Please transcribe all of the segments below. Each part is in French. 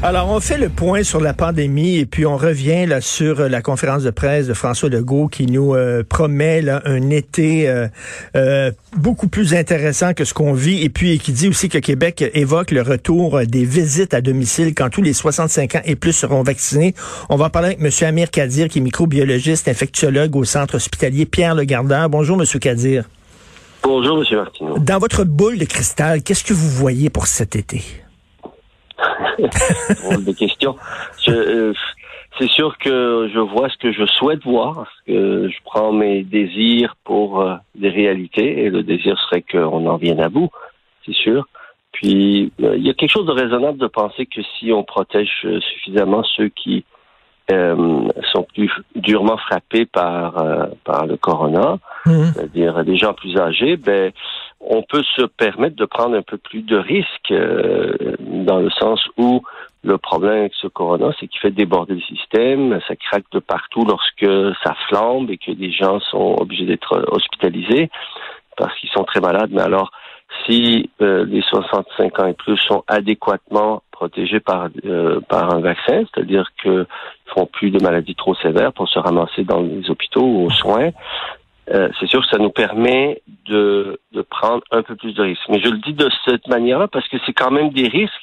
Alors, on fait le point sur la pandémie et puis on revient là sur euh, la conférence de presse de François Legault qui nous euh, promet là, un été euh, euh, beaucoup plus intéressant que ce qu'on vit et puis qui dit aussi que Québec évoque le retour des visites à domicile quand tous les 65 ans et plus seront vaccinés. On va parler avec M. Amir Kadir qui est microbiologiste, infectiologue au centre hospitalier Pierre Le Gardeur. Bonjour, M. Kadir. Bonjour, M. Martineau. Dans votre boule de cristal, qu'est-ce que vous voyez pour cet été? Drôle de question. Je, euh, c'est sûr que je vois ce que je souhaite voir, que je prends mes désirs pour euh, des réalités, et le désir serait qu'on en vienne à bout, c'est sûr. Puis, euh, il y a quelque chose de raisonnable de penser que si on protège suffisamment ceux qui euh, sont plus durement frappés par, par le corona, Mhm. c'est-à-dire des gens plus âgés, ben, on peut se permettre de prendre un peu plus de risques euh, dans le sens où le problème avec ce corona, c'est qu'il fait déborder le système, ça craque de partout lorsque ça flambe et que des gens sont obligés d'être hospitalisés parce qu'ils sont très malades. Mais alors, si euh, les 65 ans et plus sont adéquatement protégés par euh, par un vaccin, c'est-à-dire qu'ils font plus de maladies trop sévères pour se ramasser dans les hôpitaux ou aux soins, euh, c'est sûr que ça nous permet de, de prendre un peu plus de risques. Mais je le dis de cette manière-là parce que c'est quand même des risques.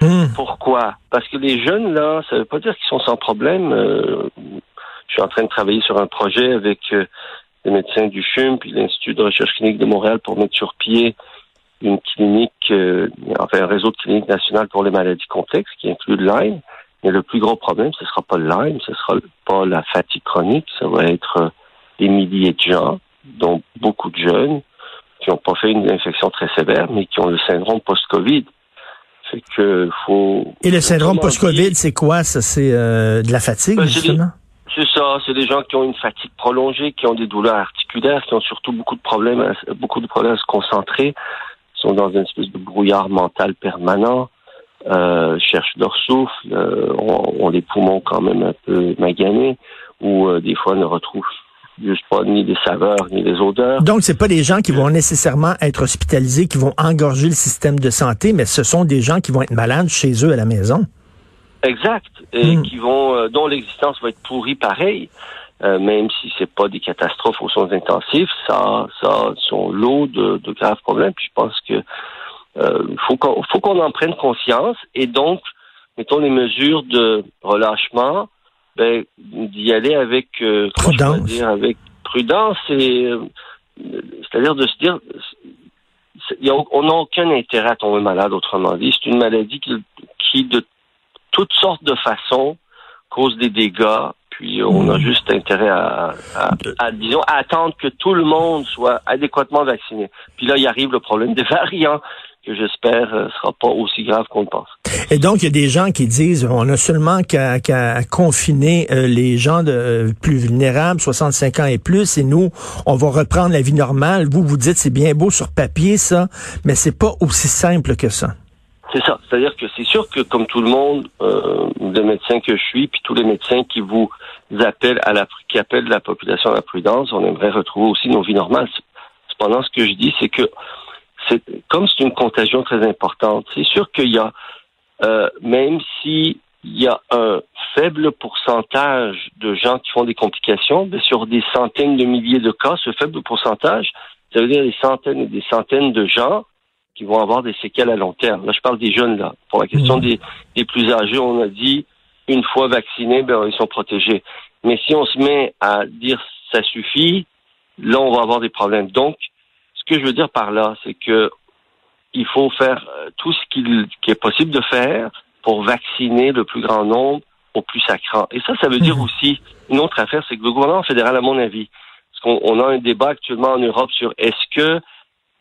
Mhm. Pourquoi? Parce que les jeunes, là, ça veut pas dire qu'ils sont sans problème. Euh, je suis en train de travailler sur un projet avec euh, les médecins du CHUM puis l'Institut de recherche clinique de Montréal pour mettre sur pied une clinique, euh, enfin un réseau de cliniques nationales pour les maladies complexes qui inclut le Lyme. Mais le plus gros problème, ce sera pas le Lyme, ce sera pas la fatigue chronique, ça va être euh, des milliers de gens, dont beaucoup de jeunes, qui n'ont pas fait une infection très sévère, mais qui ont le syndrome post-Covid. Fait que faut. Et le syndrome post-COVID, c'est quoi? Ça, c'est euh, de la fatigue, Ben, justement? C'est ça, c'est des gens qui ont une fatigue prolongée, qui ont des douleurs articulaires, qui ont surtout beaucoup de problèmes, à, beaucoup de problèmes à se concentrer, sont dans une espèce de brouillard mental permanent, euh, cherchent leur souffle, euh, ont, ont les poumons quand même un peu maganés, ou euh, des fois ne retrouvent juste pas ni les saveurs ni les odeurs. Donc, c'est pas des gens qui vont nécessairement être hospitalisés, qui vont engorger le système de santé, mais ce sont des gens qui vont être malades chez eux à la maison. Exact, et Hmm. qui vont, euh, dont l'existence va être pourrie pareil, euh, même si c'est pas des catastrophes aux soins intensifs, ça, ça sont lot de, de graves problèmes. Puis je pense que euh, faut qu'on faut qu'on en prenne conscience et donc mettons les mesures de relâchement, ben d'y aller avec euh, Prudence. dire, avec prudence et euh, c'est-à-dire de se dire y a- on n'a aucun intérêt à tomber malade, autrement dit. C'est une maladie qui, qui, de toutes sortes de façons, cause des dégâts. Puis on a Mm. juste intérêt à, à, à, disons, à attendre que tout le monde soit adéquatement vacciné. Puis là, il arrive le problème des variants, que j'espère ne sera pas aussi grave qu'on le pense. Et donc, il y a des gens qui disent, on a seulement qu'à confiner euh, les gens de, euh, plus vulnérables, 65 ans et plus, et nous, on va reprendre la vie normale. Vous, vous dites, c'est bien beau sur papier, ça, mais c'est pas aussi simple que ça. C'est ça. C'est-à-dire que c'est sûr que, comme tout le monde, euh, le médecin que je suis, puis tous les médecins qui vous appellent à la, qui appellent la population à la prudence, on aimerait retrouver aussi nos vies normales. Cependant, ce que je dis, c'est que comme c'est une contagion très importante. C'est sûr qu'il y a, euh, même si il y a un faible pourcentage de gens qui font des complications, mais sur des centaines de milliers de cas, ce faible pourcentage, ça veut dire des centaines et des centaines de gens qui vont avoir des séquelles à long terme. Là, je parle des jeunes, là. Pour la question Mhm. des, des plus âgés, on a dit, une fois vaccinés, ben, ils sont protégés. Mais si on se met à dire ça suffit, là, on va avoir des problèmes. Donc, ce que je veux dire par là, c'est que il faut faire euh, tout ce qu'il qui est possible de faire pour vacciner le plus grand nombre au plus sacrant. Et ça, ça veut dire Mhm. aussi une autre affaire, c'est que le gouvernement fédéral, à mon avis, parce qu'on on a un débat actuellement en Europe sur est-ce que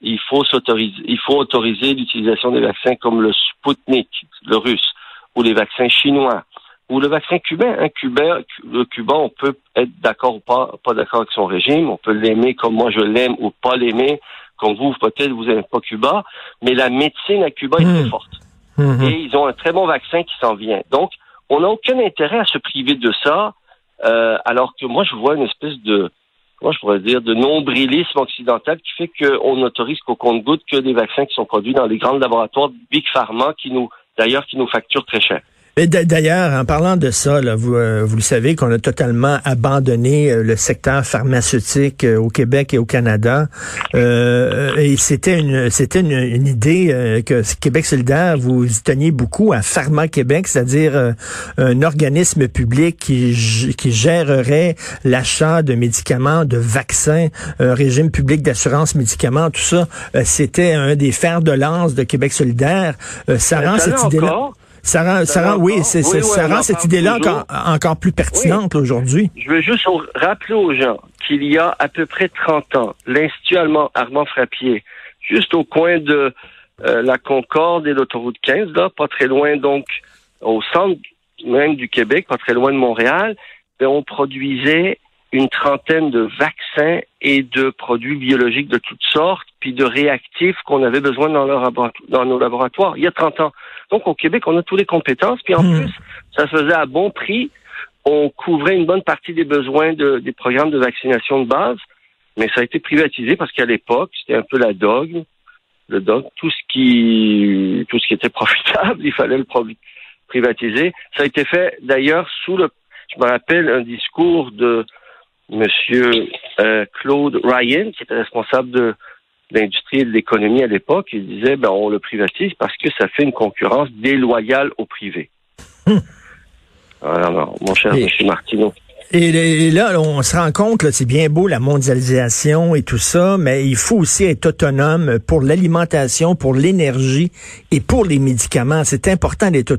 il faut s'autoriser, il faut autoriser l'utilisation des vaccins comme le Sputnik, le russe, ou les vaccins chinois, ou le vaccin cubain. Un Cubain, le Cubain, on peut être d'accord ou pas, pas d'accord avec son régime, on peut l'aimer comme moi je l'aime ou pas l'aimer, comme vous, peut-être vous n'aimez pas Cuba, mais la médecine à Cuba est très forte. Mhm. Et ils ont un très bon vaccin qui s'en vient. Donc, on n'a aucun intérêt à se priver de ça Euh, alors que moi, je vois une espèce de, comment je pourrais dire, de nombrilisme occidental qui fait qu'on n'autorise qu'au compte-goutte que des vaccins qui sont produits dans les grands laboratoires Big Pharma qui nous, d'ailleurs, qui nous facturent très cher. D'ailleurs, en parlant de ça, vous, euh, vous le savez qu'on a totalement abandonné euh, le secteur pharmaceutique euh, au Québec et au Canada. et c'était une c'était une, idée que Québec solidaire, vous y teniez beaucoup à Pharma Québec, c'est-à-dire un organisme public qui, qui gérerait l'achat de médicaments, de vaccins, un régime public d'assurance médicaments, tout ça. c'était un des fers de lance de Québec solidaire. ça rend cette idée-là. Ça rend, ça rend, oui, c'est, ça rend cette idée-là encore, encore, plus pertinente aujourd'hui. Je veux juste rappeler aux gens qu'il y a à peu près 30 ans, l'Institut allemand Armand Frappier, juste au coin de euh, la Concorde et l'autoroute 15, là, pas très loin donc au centre même du Québec, pas très loin de Montréal, ben, on produisait une trentaine de vaccins et de produits biologiques de toutes sortes, puis de réactifs qu'on avait besoin dans, dans nos laboratoires il y a 30 ans. Donc au Québec, on a toutes les compétences, puis en hmm. plus, ça se faisait à bon prix. On couvrait une bonne partie des besoins de, des programmes de vaccination de base, mais ça a été privatisé parce qu'à l'époque, c'était un peu la dogme, le dogme, tout ce qui tout ce qui était profitable, il fallait le privatiser. Ça a été fait d'ailleurs sous le je me rappelle un discours de Monsieur euh, Claude Ryan, qui était responsable de l'industrie et de l'économie à l'époque, il disait ben on le privatise parce que ça fait une concurrence déloyale au privé. Hum. Alors, mon cher M. Martineau. Et, là, on se rend compte, c'est bien beau la mondialisation et tout ça, mais il faut aussi être autonome pour l'alimentation, pour l'énergie et pour les médicaments. C'est important d'être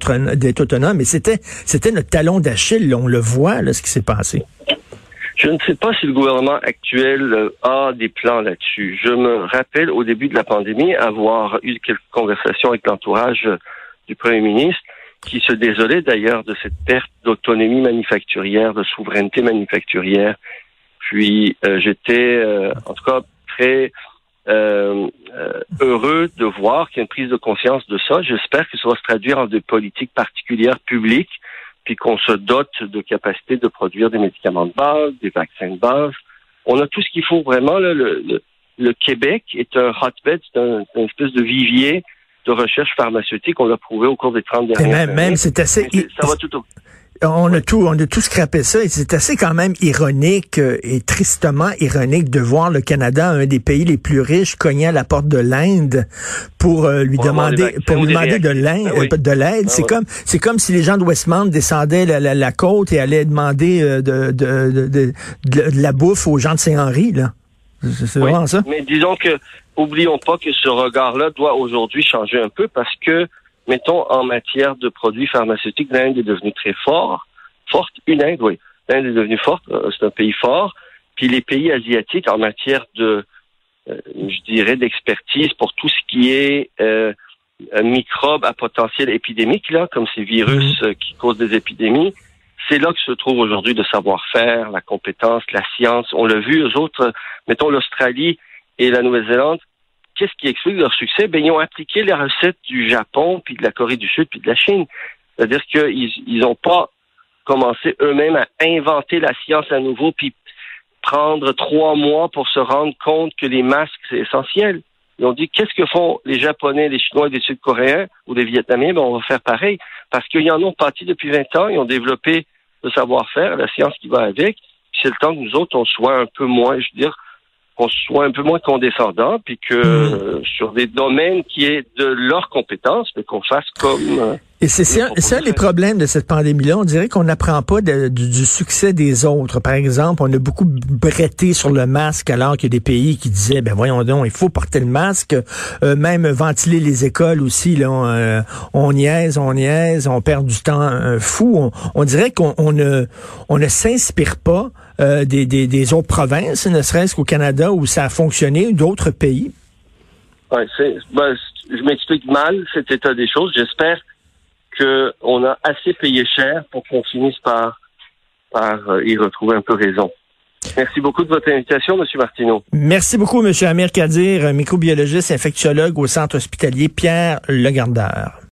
autonome, et c'était c'était notre talon d'Achille. On le voit, là, ce qui s'est passé. Je ne sais pas si le gouvernement actuel euh, a des plans là-dessus. Je me rappelle au début de la pandémie avoir eu quelques conversations avec l'entourage euh, du Premier ministre qui se désolait d'ailleurs de cette perte d'autonomie manufacturière, de souveraineté manufacturière. Puis euh, j'étais en tout cas très heureux de voir qu'il y a une prise de conscience de ça. J'espère que ça va se traduire en des politiques particulières publiques puis qu'on se dote de capacité de produire des médicaments de base, des vaccins de base. On a tout ce qu'il faut vraiment. le, le, Québec est un hotbed, c'est un, une espèce de vivier de recherche pharmaceutique. On l'a prouvé au cours des 30 dernières années. Même, c'est assez... Ça va tout au on a tout, on a tout scrappé ça et c'est assez quand même ironique euh, et tristement ironique de voir le Canada, un des pays les plus riches, cogner à la porte de l'Inde pour euh, lui demander, pour lui demander de l'Inde, ben euh, de l'aide. Ben c'est comme, c'est comme si les gens de Westmount descendaient la, côte et allaient demander de, de, de, la bouffe aux gens de Saint-Henri, là. C'est vraiment ça. Mais disons que, oublions pas que ce regard-là doit aujourd'hui changer un peu parce que mettons, en matière de produits pharmaceutiques, l'Inde est devenue très fort, forte. Une Inde, oui. L'Inde est devenue forte, euh, c'est un pays fort. Puis les pays asiatiques, en matière de, euh, je dirais, d'expertise pour tout ce qui est euh, microbes à potentiel épidémique, là, comme ces virus mhm. qui causent des épidémies, c'est là que se trouve aujourd'hui le savoir-faire, la compétence, la science. On l'a vu, eux autres, mettons l'Australie et la Nouvelle-Zélande, qu'est-ce qui explique leur succès? Ben, ils ont appliqué les recettes du Japon, puis de la Corée du Sud, puis de la Chine. C'est-à-dire qu'ils n'ont pas commencé eux-mêmes à inventer la science à nouveau, puis prendre trois mois pour se rendre compte que les masques, c'est essentiel. Ils ont dit, qu'est-ce que font les Japonais, les Chinois, les Sud-Coréens ou les Vietnamiens? Ben, on va faire pareil. Parce qu'ils en ont parti depuis 20 ans, ils ont développé le savoir-faire, la science qui va avec. C'est le temps que nous autres, on soit un peu moins, je veux dire, qu'on soit un peu moins condescendant, puis que euh, sur des domaines qui est de leur compétence, mais qu'on fasse comme. Euh, et c'est ça, un des problèmes de cette pandémie-là. On dirait qu'on n'apprend pas du, succès des autres. Par exemple, on a beaucoup bretté sur le masque alors qu'il y a des pays qui disaient, ben voyons donc, il faut porter le masque. Euh, même ventiler les écoles aussi, là, on, on, niaise, on niaise, on perd du temps fou. On, on dirait qu'on ne, on ne s'inspire pas euh, des, des, des, autres provinces, ne serait-ce qu'au Canada où ça a fonctionné, d'autres pays? Ouais, ben, je m'explique mal cet état des choses. J'espère qu'on a assez payé cher pour qu'on finisse par, par euh, y retrouver un peu raison. Merci beaucoup de votre invitation, M. Martineau. Merci beaucoup, M. Amir Kadir, microbiologiste infectiologue au centre hospitalier Pierre Legardeur.